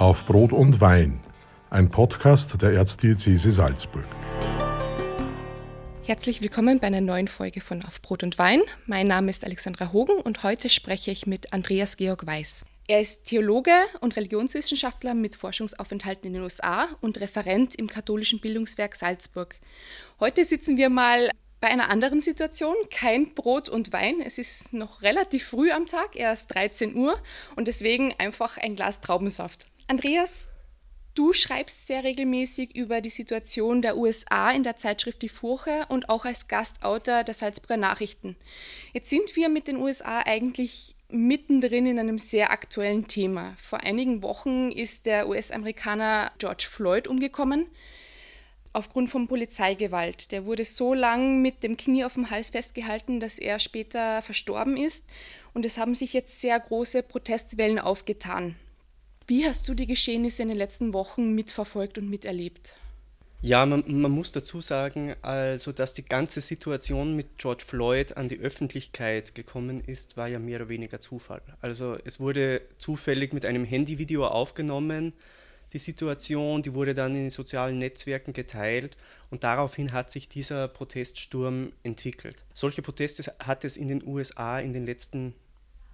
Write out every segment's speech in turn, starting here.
Auf Brot und Wein, ein Podcast der Erzdiözese Salzburg. Herzlich willkommen bei einer neuen Folge von Auf Brot und Wein. Mein Name ist Alexandra Hogen und heute spreche ich mit Andreas Georg Weiß. Er ist Theologe und Religionswissenschaftler mit Forschungsaufenthalten in den USA und Referent im katholischen Bildungswerk Salzburg. Heute sitzen wir mal bei einer anderen Situation, kein Brot und Wein. Es ist noch relativ früh am Tag, erst 13 Uhr und deswegen einfach ein Glas Traubensaft. Andreas, du schreibst sehr regelmäßig über die Situation der USA in der Zeitschrift Die Furche und auch als Gastautor der Salzburger Nachrichten. Jetzt sind wir mit den USA eigentlich mittendrin in einem sehr aktuellen Thema. Vor einigen Wochen ist der US-Amerikaner George Floyd umgekommen aufgrund von Polizeigewalt. Der wurde so lang mit dem Knie auf dem Hals festgehalten, dass er später verstorben ist. Und es haben sich jetzt sehr große Protestwellen aufgetan. Wie hast du die Geschehnisse in den letzten Wochen mitverfolgt und miterlebt? Ja, man, man, muss dazu sagen, also dass die ganze Situation mit George Floyd an die Öffentlichkeit gekommen ist, war ja mehr oder weniger Zufall. Also es wurde zufällig mit einem Handyvideo aufgenommen die Situation, die wurde dann in den sozialen Netzwerken geteilt und daraufhin hat sich dieser Proteststurm entwickelt. Solche Proteste hat es in den USA in den letzten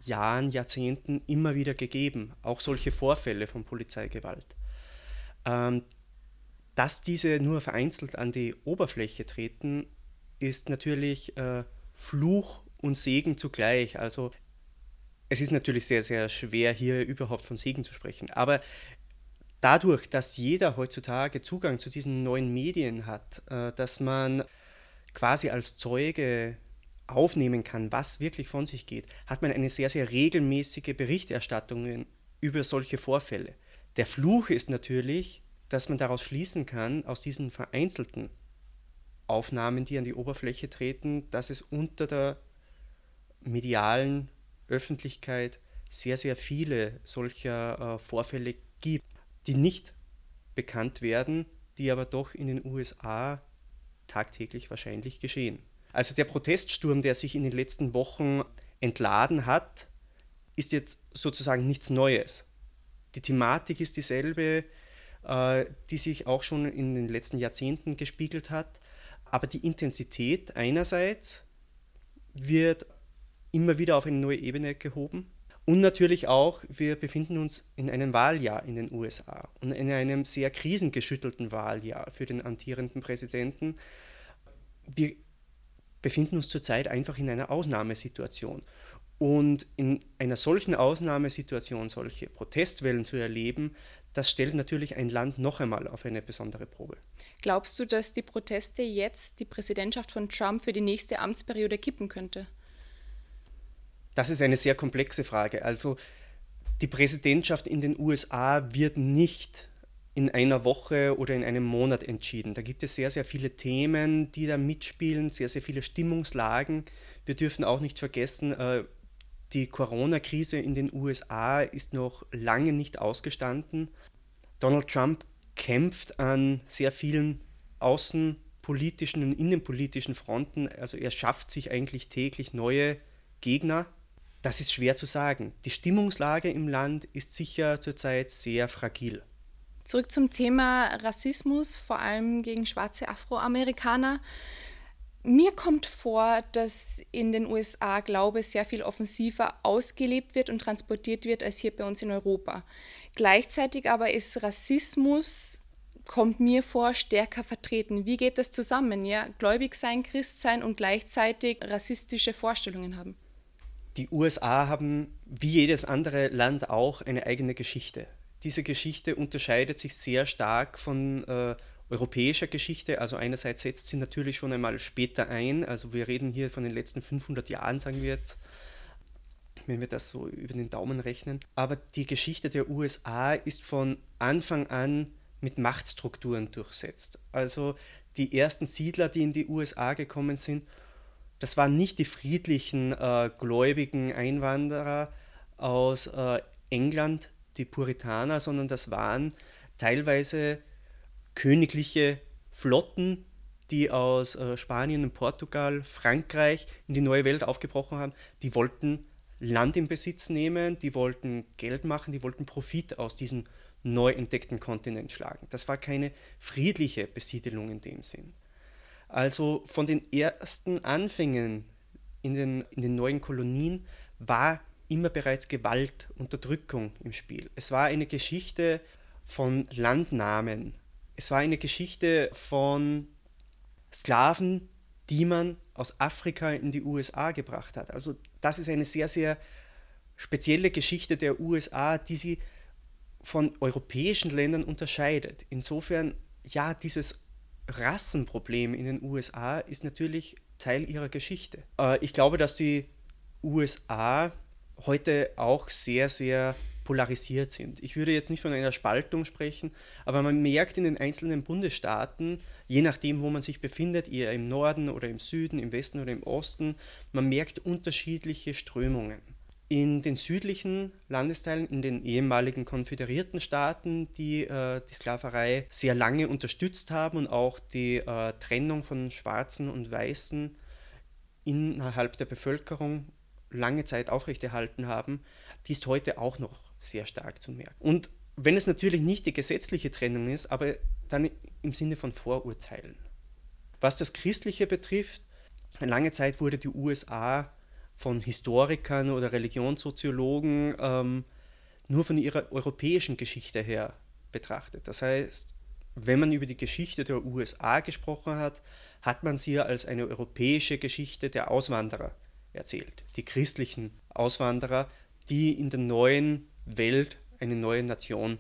Jahren, Jahrzehnten immer wieder gegeben, auch solche Vorfälle von Polizeigewalt. Ähm, dass diese nur vereinzelt an die Oberfläche treten, ist natürlich äh, Fluch und Segen zugleich. Also es ist natürlich sehr, sehr schwer, hier überhaupt von Segen zu sprechen. Aber dadurch, dass jeder heutzutage Zugang zu diesen neuen Medien hat, äh, dass man quasi als Zeuge aufnehmen kann, was wirklich von sich geht, hat man eine sehr, sehr regelmäßige Berichterstattung über solche Vorfälle. Der Fluch ist natürlich, dass man daraus schließen kann, aus diesen vereinzelten Aufnahmen, die an die Oberfläche treten, dass es unter der medialen Öffentlichkeit sehr, sehr viele solcher äh, Vorfälle gibt die nicht bekannt werden, die aber doch in den USA tagtäglich wahrscheinlich geschehen. Also der Proteststurm, der sich in den letzten Wochen entladen hat, ist jetzt sozusagen nichts Neues. Die Thematik ist dieselbe, äh, die sich auch schon in den letzten Jahrzehnten gespiegelt hat, aber die Intensität einerseits wird immer wieder auf eine neue Ebene gehoben und natürlich auch, wir befinden uns in einem Wahljahr in den USA und in einem sehr krisengeschüttelten Wahljahr für den amtierenden Präsidenten. Wir befinden uns zurzeit einfach in einer Ausnahmesituation. Und in einer solchen Ausnahmesituation solche Protestwellen zu erleben, das stellt natürlich ein Land noch einmal auf eine besondere Probe. Glaubst du, dass die Proteste jetzt die Präsidentschaft von Trump für die nächste Amtsperiode kippen könnte? Das ist eine sehr komplexe Frage. Also die Präsidentschaft in den USA wird nicht in einer Woche oder in einem Monat entschieden. Da gibt es sehr, sehr viele Themen, die da mitspielen, sehr, sehr viele Stimmungslagen. Wir dürfen auch nicht vergessen, äh, die Corona-Krise in den USA ist noch lange nicht ausgestanden. Donald Trump kämpft an sehr vielen außenpolitischen und innenpolitischen Fronten. Also er schafft sich eigentlich täglich neue Gegner. Das ist schwer zu sagen. Die Stimmungslage im Land ist sicher zurzeit sehr fragil. Zurück zum Thema Rassismus, vor allem gegen schwarze Afroamerikaner. Mir kommt vor, dass in den USA Glaube sehr viel offensiver ausgelebt wird und transportiert wird als hier bei uns in Europa. Gleichzeitig aber ist Rassismus, kommt mir vor, stärker vertreten. Wie geht das zusammen? Ja, gläubig sein, Christ sein und gleichzeitig rassistische Vorstellungen haben die USA haben wie jedes andere Land auch eine eigene Geschichte. Diese Geschichte unterscheidet sich sehr stark von äh, europäischer Geschichte. Also einerseits setzt sie natürlich schon einmal später ein. Also wir reden hier von den letzten 500 Jahren, sagen wir jetzt, wenn wir das so über den Daumen rechnen. Aber die Geschichte der USA ist von Anfang an mit Machtstrukturen durchsetzt. Also die ersten Siedler, die in die USA gekommen sind, das waren nicht die friedlichen, äh, gläubigen Einwanderer aus äh, England, die Puritaner, sondern das waren teilweise königliche Flotten, die aus äh, Spanien und Portugal, Frankreich in die neue Welt aufgebrochen haben. Die wollten Land in Besitz nehmen, die wollten Geld machen, die wollten Profit aus diesen neu entdeckten Kontinent schlagen. Das war keine friedliche Besiedelung in dem Sinn. Also von den ersten Anfängen in den, in den neuen Kolonien war immer bereits Gewalt, Unterdrückung im Spiel. Es war eine Geschichte von Landnahmen. Es war eine Geschichte von Sklaven, die man aus Afrika in die USA gebracht hat. Also das ist eine sehr, sehr spezielle Geschichte der USA, die sie von europäischen Ländern unterscheidet. Insofern, ja, dieses Rassenproblem in den USA ist natürlich Teil ihrer Geschichte. Äh, ich glaube, dass die USA heute auch sehr, sehr polarisiert sind. Ich würde jetzt nicht von einer Spaltung sprechen, aber man merkt in den einzelnen Bundesstaaten, je nachdem, wo man sich befindet, eher im Norden oder im Süden, im Westen oder im Osten, man merkt unterschiedliche Strömungen. In den südlichen Landesteilen, in den ehemaligen konföderierten Staaten, die äh, die Sklaverei sehr lange unterstützt haben und auch die äh, Trennung von Schwarzen und Weißen innerhalb der Bevölkerung lange Zeit aufrechterhalten haben, die ist heute auch noch sehr stark zu merken. Und wenn es natürlich nicht die gesetzliche Trennung ist, aber dann im Sinne von Vorurteilen. Was das Christliche betrifft, lange Zeit wurde die USA von Historikern oder Religionssoziologen ähm, nur von ihrer europäischen Geschichte her betrachtet. Das heißt, wenn man über die Geschichte der USA gesprochen hat, hat man sie als eine europäische Geschichte der Auswanderer erzählt. Die christlichen Auswanderer, die in der neuen Welt eine neue Nation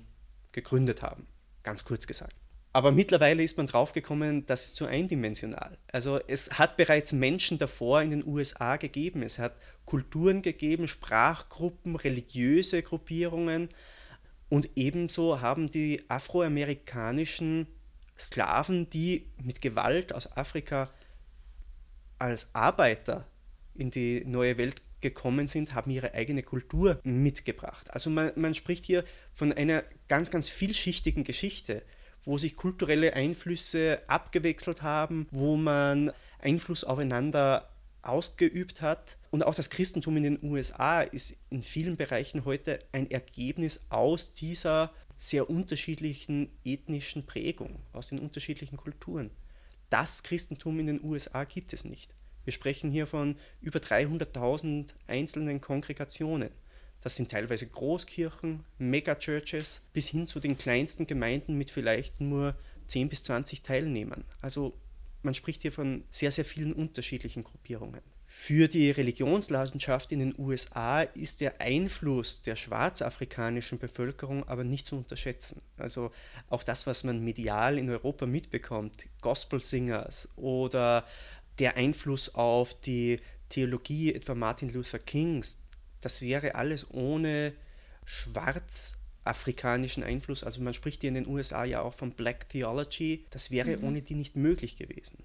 gegründet haben. Ganz kurz gesagt. Aber mittlerweile ist man draufgekommen, das ist zu eindimensional. Also es hat bereits Menschen davor in den USA gegeben. Es hat Kulturen gegeben, Sprachgruppen, religiöse Gruppierungen. Und ebenso haben die afroamerikanischen Sklaven, die mit Gewalt aus Afrika als Arbeiter in die neue Welt gekommen sind, haben ihre eigene Kultur mitgebracht. Also man, man spricht hier von einer ganz, ganz vielschichtigen Geschichte, wo sich kulturelle Einflüsse abgewechselt haben, wo man Einfluss aufeinander ausgeübt hat. Und auch das Christentum in den USA ist in vielen Bereichen heute ein Ergebnis aus dieser sehr unterschiedlichen ethnischen Prägung, aus den unterschiedlichen Kulturen. Das Christentum in den USA gibt es nicht. Wir sprechen hier von über 300.000 einzelnen Kongregationen. Das sind teilweise Großkirchen, Megachurches, bis hin zu den kleinsten Gemeinden mit vielleicht nur 10 bis 20 Teilnehmern. Also man spricht hier von sehr, sehr vielen unterschiedlichen Gruppierungen. Für die Religionslandschaft in den USA ist der Einfluss der schwarzafrikanischen Bevölkerung aber nicht zu unterschätzen. Also auch das, was man medial in Europa mitbekommt, Gospel-Singers oder der Einfluss auf die Theologie etwa Martin Luther Kings, das wäre alles ohne schwarzafrikanischen Einfluss. Also man spricht hier in den USA ja auch von Black Theology. Das wäre mhm. ohne die nicht möglich gewesen.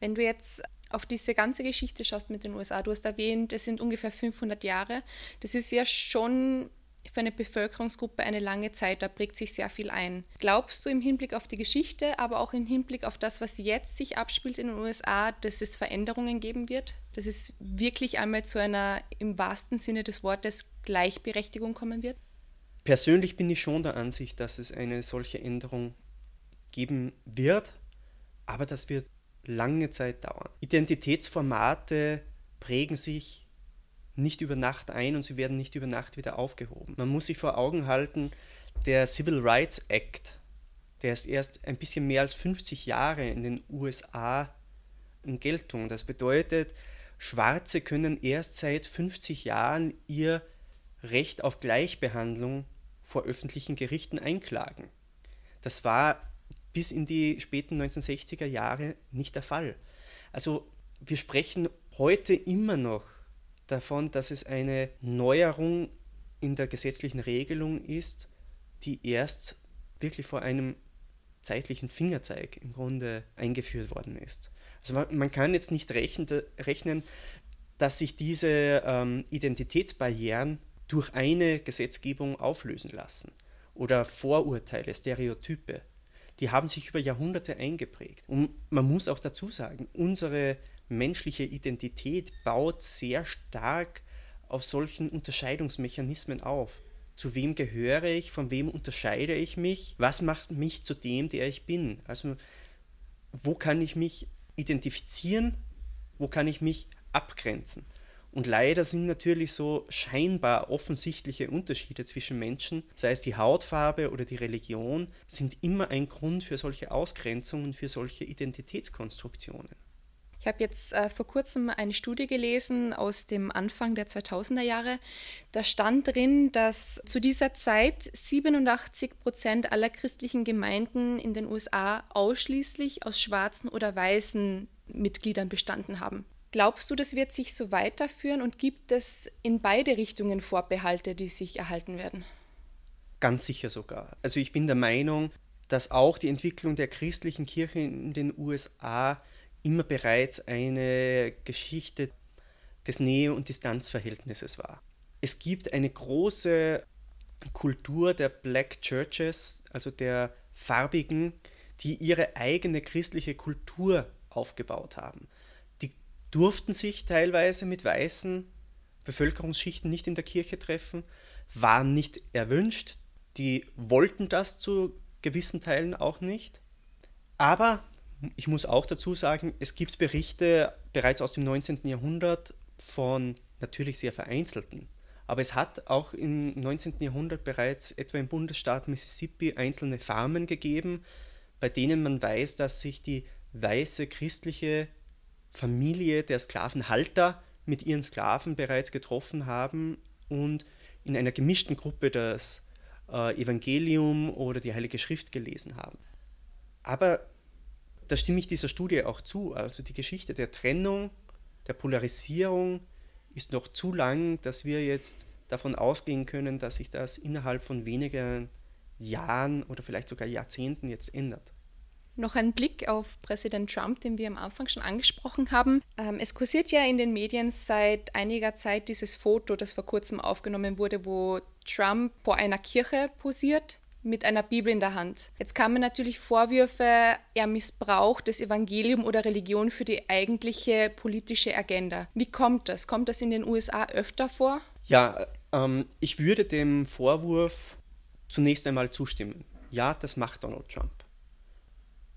Wenn du jetzt auf diese ganze Geschichte schaust mit den USA, du hast erwähnt, es sind ungefähr 500 Jahre. Das ist ja schon für eine Bevölkerungsgruppe eine lange Zeit, da prägt sich sehr viel ein. Glaubst du im Hinblick auf die Geschichte, aber auch im Hinblick auf das, was jetzt sich abspielt in den USA, dass es Veränderungen geben wird? Dass es wirklich einmal zu einer im wahrsten Sinne des Wortes Gleichberechtigung kommen wird? Persönlich bin ich schon der Ansicht, dass es eine solche Änderung geben wird, aber das wird lange Zeit dauern. Identitätsformate prägen sich nicht über Nacht ein und sie werden nicht über Nacht wieder aufgehoben. Man muss sich vor Augen halten, der Civil Rights Act, der ist erst ein bisschen mehr als 50 Jahre in den USA in Geltung. Das bedeutet, Schwarze können erst seit 50 Jahren ihr Recht auf Gleichbehandlung vor öffentlichen Gerichten einklagen. Das war bis in die späten 1960er Jahre nicht der Fall. Also wir sprechen heute immer noch davon, dass es eine Neuerung in der gesetzlichen Regelung ist, die erst wirklich vor einem zeitlichen Fingerzeig im Grunde eingeführt worden ist. Also man, kann jetzt nicht rechnen, rechnen dass sich diese ähm, Identitätsbarrieren durch eine Gesetzgebung auflösen lassen oder Vorurteile, Stereotype. Die haben sich über Jahrhunderte eingeprägt. Und man muss auch dazu sagen, unsere menschliche Identität baut sehr stark auf solchen Unterscheidungsmechanismen auf. zu wem gehöre ich, von wem unterscheide ich mich, was macht mich zu dem, der ich bin. Also wo kann ich mich identifizieren, wo kann ich mich abgrenzen. Und leider sind natürlich so scheinbar offensichtliche Unterschiede zwischen Menschen, sei es die Hautfarbe oder die Religion, sind immer ein Grund für solche Ausgrenzungen, für solche Identitätskonstruktionen. Ich habe jetzt äh, vor kurzem eine Studie gelesen aus dem Anfang der 2000er Jahre. Da stand drin, dass zu dieser Zeit 87 Prozent aller christlichen Gemeinden in den USA ausschließlich aus schwarzen oder weißen Mitgliedern bestanden haben. Glaubst du, das wird sich so weiterführen und gibt es in beide Richtungen Vorbehalte, die sich erhalten werden? Ganz sicher sogar. Also ich bin der Meinung, dass auch die Entwicklung der christlichen Kirche in den USA immer bereits eine Geschichte des Nähe- und Distanzverhältnisses war. Es gibt eine große Kultur der Black Churches, also der Farbigen, die ihre eigene christliche Kultur aufgebaut haben. Die durften sich teilweise mit weißen Bevölkerungsschichten nicht in der Kirche treffen, waren nicht erwünscht, die wollten das zu gewissen Teilen auch nicht. Aber ich muss auch dazu sagen, es gibt Berichte bereits aus dem 19. Jahrhundert von natürlich sehr vereinzelten. Aber es hat auch im 19. Jahrhundert bereits etwa im Bundesstaat Mississippi einzelne Farmen gegeben, bei denen man weiß, dass sich die weiße christliche Familie der Sklavenhalter mit ihren Sklaven bereits getroffen haben und in einer gemischten Gruppe das äh, Evangelium oder die Heilige Schrift gelesen haben. Aber da stimme ich dieser Studie auch zu. Also die Geschichte der Trennung, der Polarisierung ist noch zu lang, dass wir jetzt davon ausgehen können, dass sich das innerhalb von wenigen Jahren oder vielleicht sogar Jahrzehnten jetzt ändert. Noch ein Blick auf Präsident Trump, den wir am Anfang schon angesprochen haben. Ähm, es kursiert ja in den Medien seit einiger Zeit dieses Foto, das vor kurzem aufgenommen wurde, wo Trump vor einer Kirche posiert mit einer Bibel in der Hand. Jetzt kamen natürlich Vorwürfe, er missbraucht das Evangelium oder Religion für die eigentliche politische Agenda. Wie kommt das? Kommt das in den USA öfter vor? Ja, ähm, ich würde dem Vorwurf zunächst einmal zustimmen. Ja, das macht Donald Trump.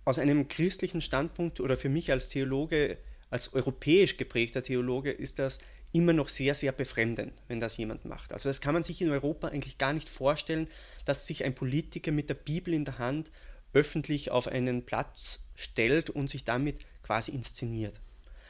Aus einem christlichen Standpunkt oder für mich als Theologe, als europäisch geprägter Theologe, ist das immer noch sehr, sehr befremdend, wenn das jemand macht. Also das kann man sich in Europa eigentlich gar nicht vorstellen, dass sich ein Politiker mit der Bibel in der Hand öffentlich auf einen Platz stellt und sich damit quasi inszeniert.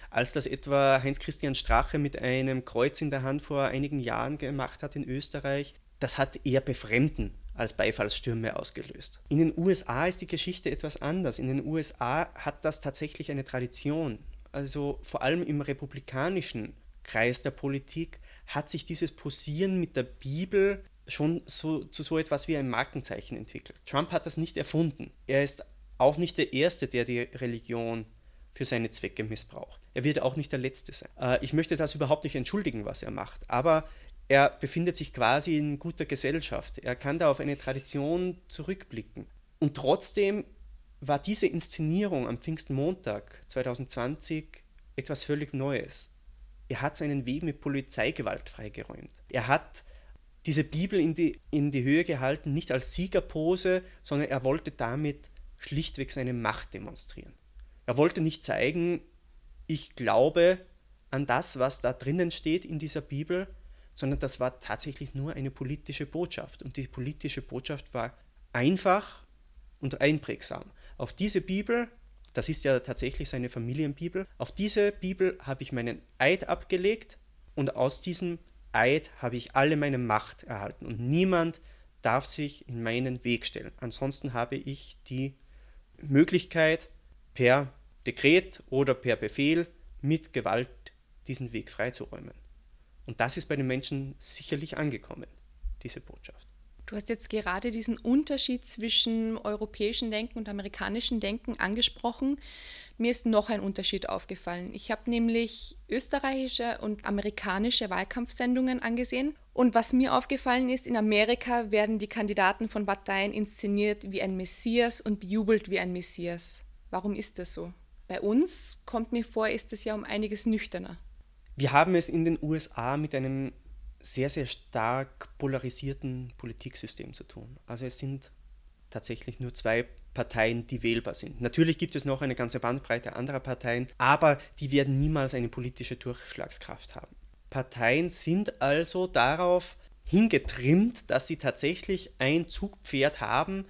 Als das etwa Heinz-Christian Strache mit einem Kreuz in der Hand vor einigen Jahren gemacht hat in Österreich, das hat eher Befremden als Beifallsstürme ausgelöst. In den USA ist die Geschichte etwas anders. In den USA hat das tatsächlich eine Tradition. Also vor allem im republikanischen Kreis der Politik hat sich dieses Posieren mit der Bibel schon so, zu so etwas wie ein Markenzeichen entwickelt. Trump hat das nicht erfunden. Er ist auch nicht der Erste, der die Religion für seine Zwecke missbraucht. Er wird auch nicht der Letzte sein. Äh, ich möchte das überhaupt nicht entschuldigen, was er macht, aber er befindet sich quasi in guter Gesellschaft. Er kann da auf eine Tradition zurückblicken. Und trotzdem war diese Inszenierung am Pfingstmontag 2020 etwas völlig Neues er hat seinen Weg mit Polizeigewalt freigeräumt. Er hat diese Bibel in die, in die Höhe gehalten, nicht als Siegerpose, sondern er wollte damit schlichtweg seine Macht demonstrieren. Er wollte nicht zeigen, ich glaube an das, was da drinnen steht in dieser Bibel, sondern das war tatsächlich nur eine politische Botschaft. Und die politische Botschaft war einfach und einprägsam. Auf diese Bibel das ist ja tatsächlich seine Familienbibel. Auf diese Bibel habe ich meinen Eid abgelegt und aus diesem Eid habe ich alle meine Macht erhalten und niemand darf sich in meinen Weg stellen. Ansonsten habe ich die Möglichkeit, per Dekret oder per Befehl mit Gewalt diesen Weg freizuräumen. Und das ist bei den Menschen sicherlich angekommen, diese Botschaft. Du hast jetzt gerade diesen Unterschied zwischen europäischem Denken und amerikanischem Denken angesprochen. Mir ist noch ein Unterschied aufgefallen. Ich habe nämlich österreichische und amerikanische Wahlkampfsendungen angesehen. Und was mir aufgefallen ist, in Amerika werden die Kandidaten von Parteien inszeniert wie ein Messias und bejubelt wie ein Messias. Warum ist das so? Bei uns kommt mir vor, ist es ja um einiges nüchterner. Wir haben es in den USA mit einem sehr, sehr stark polarisierten Politiksystem zu tun. Also es sind tatsächlich nur zwei Parteien, die wählbar sind. Natürlich gibt es noch eine ganze Bandbreite anderer Parteien, aber die werden niemals eine politische Durchschlagskraft haben. Parteien sind also darauf hingetrimmt, dass sie tatsächlich ein Zugpferd haben,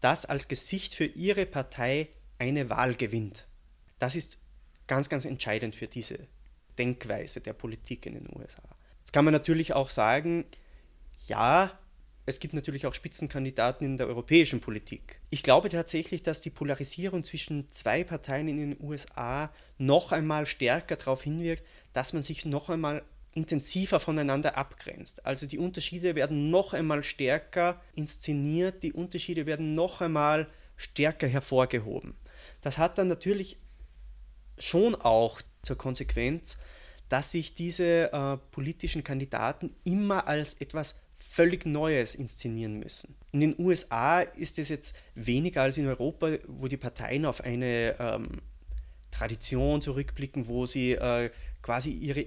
das als Gesicht für ihre Partei eine Wahl gewinnt. Das ist ganz, ganz entscheidend für diese Denkweise der Politik in den USA. Jetzt kann man natürlich auch sagen, ja, es gibt natürlich auch Spitzenkandidaten in der europäischen Politik. Ich glaube tatsächlich, dass die Polarisierung zwischen zwei Parteien in den USA noch einmal stärker darauf hinwirkt, dass man sich noch einmal intensiver voneinander abgrenzt. Also die Unterschiede werden noch einmal stärker inszeniert, die Unterschiede werden noch einmal stärker hervorgehoben. Das hat dann natürlich schon auch zur Konsequenz, dass sich diese äh, politischen Kandidaten immer als etwas völlig Neues inszenieren müssen. In den USA ist es jetzt weniger als in Europa, wo die Parteien auf eine ähm, Tradition zurückblicken, wo sie äh, quasi ihre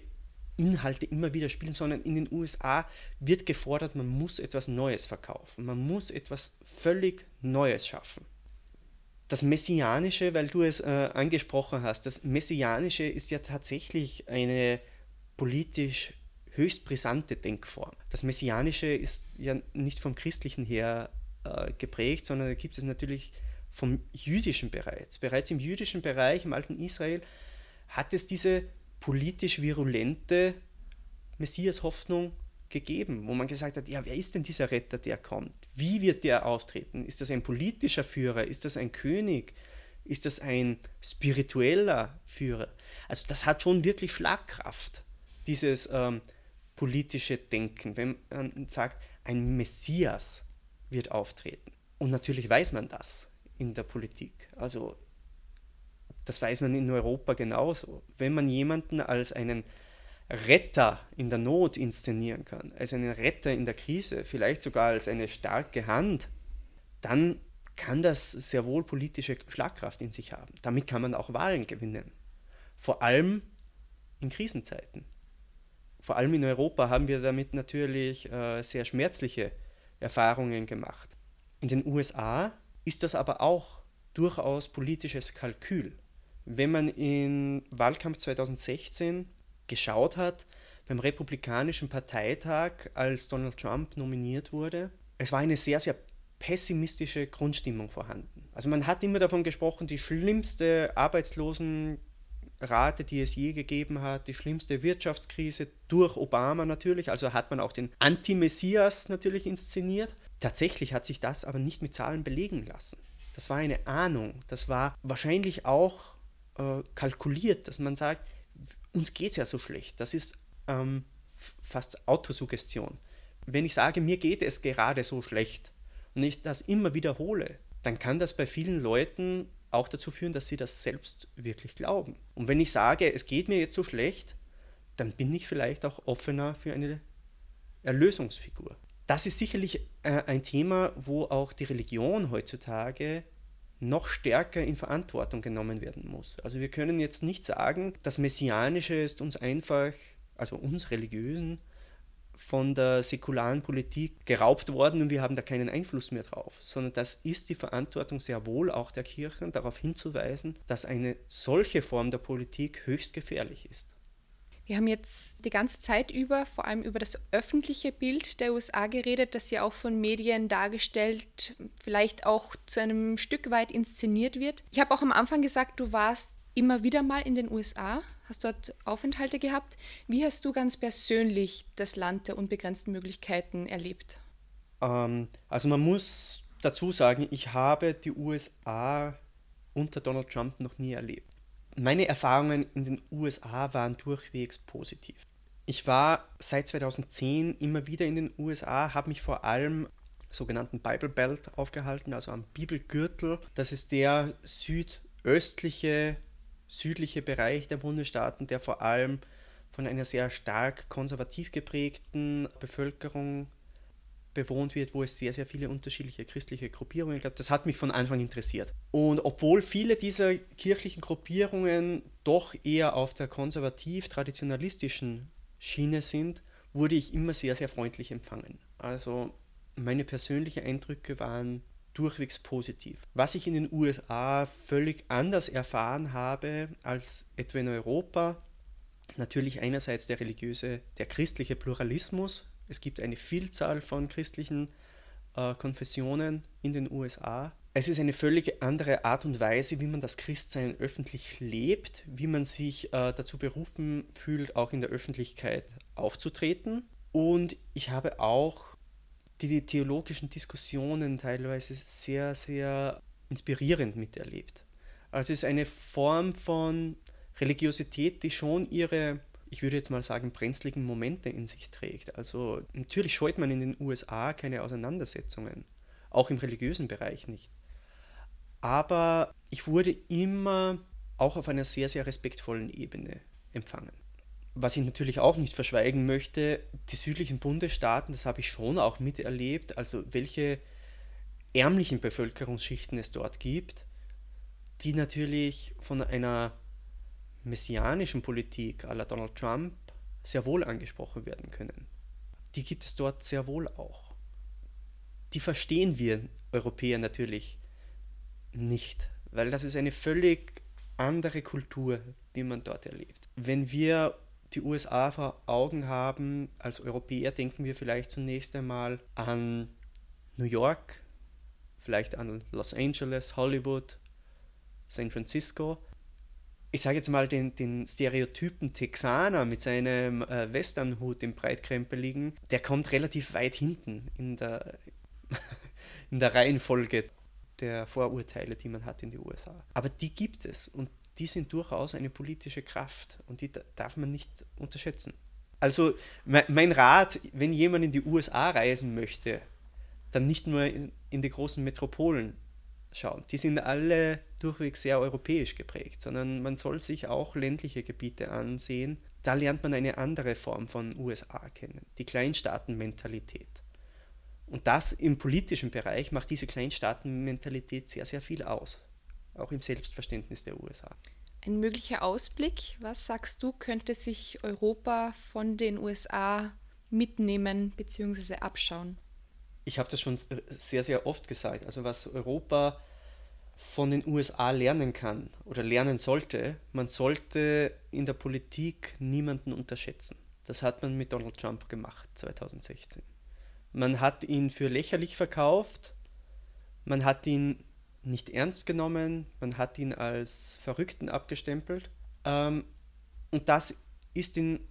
Inhalte immer wieder spielen, sondern in den USA wird gefordert, man muss etwas Neues verkaufen, man muss etwas völlig Neues schaffen. Das Messianische, weil du es äh, angesprochen hast, das Messianische ist ja tatsächlich eine politisch höchst brisante Denkform. Das Messianische ist ja nicht vom Christlichen her äh, geprägt, sondern da gibt es natürlich vom Jüdischen bereits. Bereits im jüdischen Bereich, im alten Israel, hat es diese politisch virulente Messias-Hoffnung gegeben, wo man gesagt hat, ja, wer ist denn dieser Retter, der kommt? Wie wird der auftreten? Ist das ein politischer Führer? Ist das ein König? Ist das ein spiritueller Führer? Also das hat schon wirklich Schlagkraft, dieses ähm, politische Denken, wenn man sagt, ein Messias wird auftreten. Und natürlich weiß man das in der Politik. Also das weiß man in Europa genauso. Wenn man jemanden als einen Retter in der Not inszenieren kann, als einen Retter in der Krise, vielleicht sogar als eine starke Hand, dann kann das sehr wohl politische Schlagkraft in sich haben. Damit kann man auch Wahlen gewinnen. Vor allem in Krisenzeiten vor allem in Europa haben wir damit natürlich äh, sehr schmerzliche Erfahrungen gemacht. In den USA ist das aber auch durchaus politisches Kalkül. Wenn man im Wahlkampf 2016 geschaut hat, beim Republikanischen Parteitag, als Donald Trump nominiert wurde, es war eine sehr, sehr pessimistische Grundstimmung vorhanden. Also man hat immer davon gesprochen, die schlimmste Arbeitslosen Rate, die es je gegeben hat, die schlimmste Wirtschaftskrise durch Obama natürlich, also hat man auch den Anti-Messias natürlich inszeniert. Tatsächlich hat sich das aber nicht mit Zahlen belegen lassen. Das war eine Ahnung, das war wahrscheinlich auch äh, kalkuliert, dass man sagt, uns geht es ja so schlecht. Das ist ähm, fast Autosuggestion. Wenn ich sage, mir geht es gerade so schlecht und ich das immer wiederhole, dann kann das bei vielen Leuten auch dazu führen, dass sie das selbst wirklich glauben. Und wenn ich sage, es geht mir jetzt so schlecht, dann bin ich vielleicht auch offener für eine Erlösungsfigur. Das ist sicherlich äh, ein Thema, wo auch die Religion heutzutage noch stärker in Verantwortung genommen werden muss. Also wir können jetzt nicht sagen, das Messianische ist uns einfach, also uns Religiösen, von der säkularen Politik geraubt worden und wir haben da keinen Einfluss mehr drauf, sondern das ist die Verantwortung sehr wohl auch der Kirchen, darauf hinzuweisen, dass eine solche Form der Politik höchst gefährlich ist. Wir haben jetzt die ganze Zeit über vor allem über das öffentliche Bild der USA geredet, das ja auch von Medien dargestellt, vielleicht auch zu einem Stück weit inszeniert wird. Ich habe auch am Anfang gesagt, du warst immer wieder mal in den USA hast dort Aufenthalte gehabt. Wie hast du ganz persönlich das Land der unbegrenzten Möglichkeiten erlebt? Ähm, also man muss dazu sagen, ich habe die USA unter Donald Trump noch nie erlebt. Meine Erfahrungen in den USA waren durchwegs positiv. Ich war seit 2010 immer wieder in den USA, habe mich vor allem sogenannten Bible Belt aufgehalten, also am Bibelgürtel. Das ist der südöstliche südliche Bereich der Bundesstaaten, der vor allem von einer sehr stark konservativ geprägten Bevölkerung bewohnt wird, wo es sehr, sehr viele unterschiedliche christliche Gruppierungen gab. Das hat mich von Anfang interessiert. Und obwohl viele dieser kirchlichen Gruppierungen doch eher auf der konservativ-traditionalistischen Schiene sind, wurde ich immer sehr, sehr freundlich empfangen. Also meine persönlichen Eindrücke waren durchwegs positiv. Was ich in den USA völlig anders erfahren habe als etwa in Europa, natürlich einerseits der religiöse, der christliche Pluralismus. Es gibt eine Vielzahl von christlichen äh, Konfessionen in den USA. Es ist eine völlig andere Art und Weise, wie man das Christsein öffentlich lebt, wie man sich äh, dazu berufen fühlt, auch in der Öffentlichkeit aufzutreten. Und ich habe auch die theologischen Diskussionen teilweise sehr, sehr inspirierend miterlebt. Also es ist eine Form von Religiosität, die schon ihre, ich würde jetzt mal sagen, brenzligen Momente in sich trägt. Also natürlich scheut man in den USA keine Auseinandersetzungen, auch im religiösen Bereich nicht. Aber ich wurde immer auch auf einer sehr, sehr respektvollen Ebene empfangen. Was ich natürlich auch nicht verschweigen möchte, die südlichen Bundesstaaten, das habe ich schon auch miterlebt, also welche ärmlichen Bevölkerungsschichten es dort gibt, die natürlich von einer messianischen Politik la Donald Trump sehr wohl angesprochen werden können. Die gibt es dort sehr wohl auch. Die verstehen wir Europäer natürlich nicht, weil das ist eine völlig andere Kultur, die man dort erlebt. Wenn wir die USA vor Augen haben, als Europäer denken wir vielleicht zunächst einmal an New York, vielleicht an Los Angeles, Hollywood, San Francisco. Ich sage jetzt mal den, den Stereotypen Texaner mit seinem äh, Westernhut im Breitkrempeligen, der kommt relativ weit hinten in der, in der Reihenfolge der Vorurteile, die man hat in den USA. Aber die gibt es und die sind durchaus eine politische Kraft und die darf man nicht unterschätzen. Also mein Rat, wenn jemand in die USA reisen möchte, dann nicht nur in, in die großen Metropolen schauen. Die sind alle durchweg sehr europäisch geprägt, sondern man soll sich auch ländliche Gebiete ansehen. Da lernt man eine andere Form von USA kennen, die Kleinstaatenmentalität. Und das im politischen Bereich macht diese Kleinstaatenmentalität sehr, sehr viel aus auch im Selbstverständnis der USA. Ein möglicher Ausblick, was sagst du, könnte sich Europa von den USA mitnehmen bzw. abschauen? Ich habe das schon sehr, sehr oft gesagt. Also was Europa von den USA lernen kann oder lernen sollte, man sollte in der Politik niemanden unterschätzen. Das hat man mit Donald Trump gemacht 2016. Man hat ihn für lächerlich verkauft, man hat ihn nicht ernst genommen, man hat ihn als Verrückten abgestempelt. Ähm, und das ist den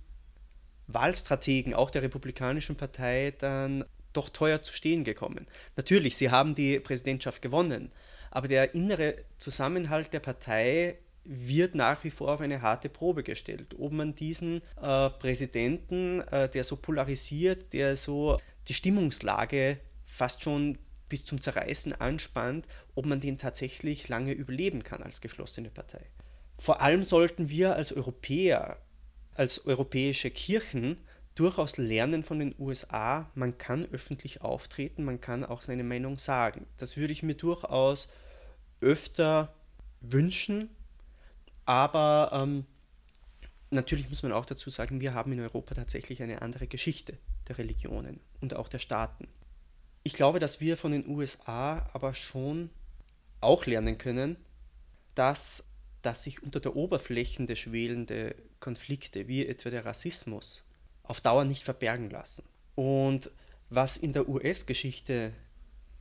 Wahlstrategen auch der Republikanischen Partei dann doch teuer zu stehen gekommen. Natürlich, sie haben die Präsidentschaft gewonnen, aber der innere Zusammenhalt der Partei wird nach wie vor auf eine harte Probe gestellt. Ob man diesen äh, Präsidenten, äh, der so polarisiert, der so die Stimmungslage fast schon bis zum Zerreißen anspannt, ob man den tatsächlich lange überleben kann als geschlossene Partei. Vor allem sollten wir als Europäer, als europäische Kirchen durchaus lernen von den USA, man kann öffentlich auftreten, man kann auch seine Meinung sagen. Das würde ich mir durchaus öfter wünschen, aber ähm, natürlich muss man auch dazu sagen, wir haben in Europa tatsächlich eine andere Geschichte der Religionen und auch der Staaten. Ich glaube, dass wir von den USA aber schon auch lernen können, dass, dass sich unter der Oberfläche schwelende Konflikte, wie etwa der Rassismus, auf Dauer nicht verbergen lassen. Und was in der US-Geschichte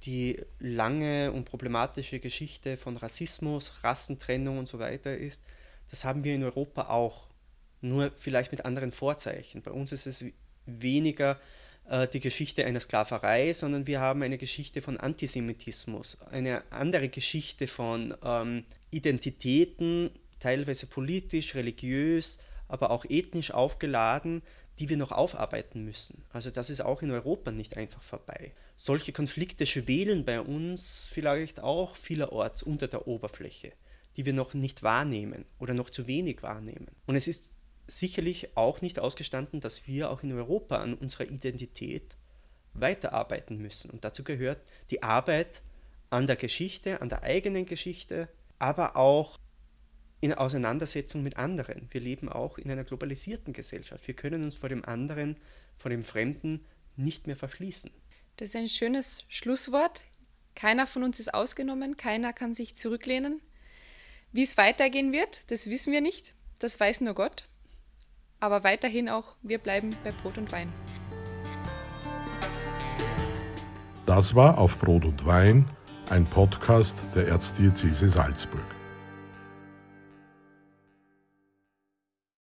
die lange und problematische Geschichte von Rassismus, Rassentrennung und so weiter ist, das haben wir in Europa auch, nur vielleicht mit anderen Vorzeichen. Bei uns ist es weniger äh, die Geschichte einer Sklaverei, sondern wir haben eine Geschichte von Antisemitismus, eine andere Geschichte von ähm, Identitäten, teilweise politisch, religiös, aber auch ethnisch aufgeladen, die wir noch aufarbeiten müssen. Also das ist auch in Europa nicht einfach vorbei. Solche Konflikte schwelen bei uns vielleicht auch vielerorts unter der Oberfläche, die wir noch nicht wahrnehmen oder noch zu wenig wahrnehmen. Und es ist sicherlich auch nicht ausgestanden, dass wir auch in Europa an unserer Identität weiterarbeiten müssen. Und dazu gehört die Arbeit an der Geschichte, an der eigenen Geschichte, aber auch in Auseinandersetzung mit anderen. Wir leben auch in einer globalisierten Gesellschaft. Wir können uns vor dem anderen, vor dem Fremden nicht mehr verschließen. Das ist ein schönes Schlusswort. Keiner von uns ist ausgenommen, keiner kann sich zurücklehnen. Wie es weitergehen wird, das wissen wir nicht, das weiß nur Gott. Aber weiterhin auch, wir bleiben bei Brot und Wein. Das war auf Brot und Wein, ein Podcast der Erzdiözese Salzburg.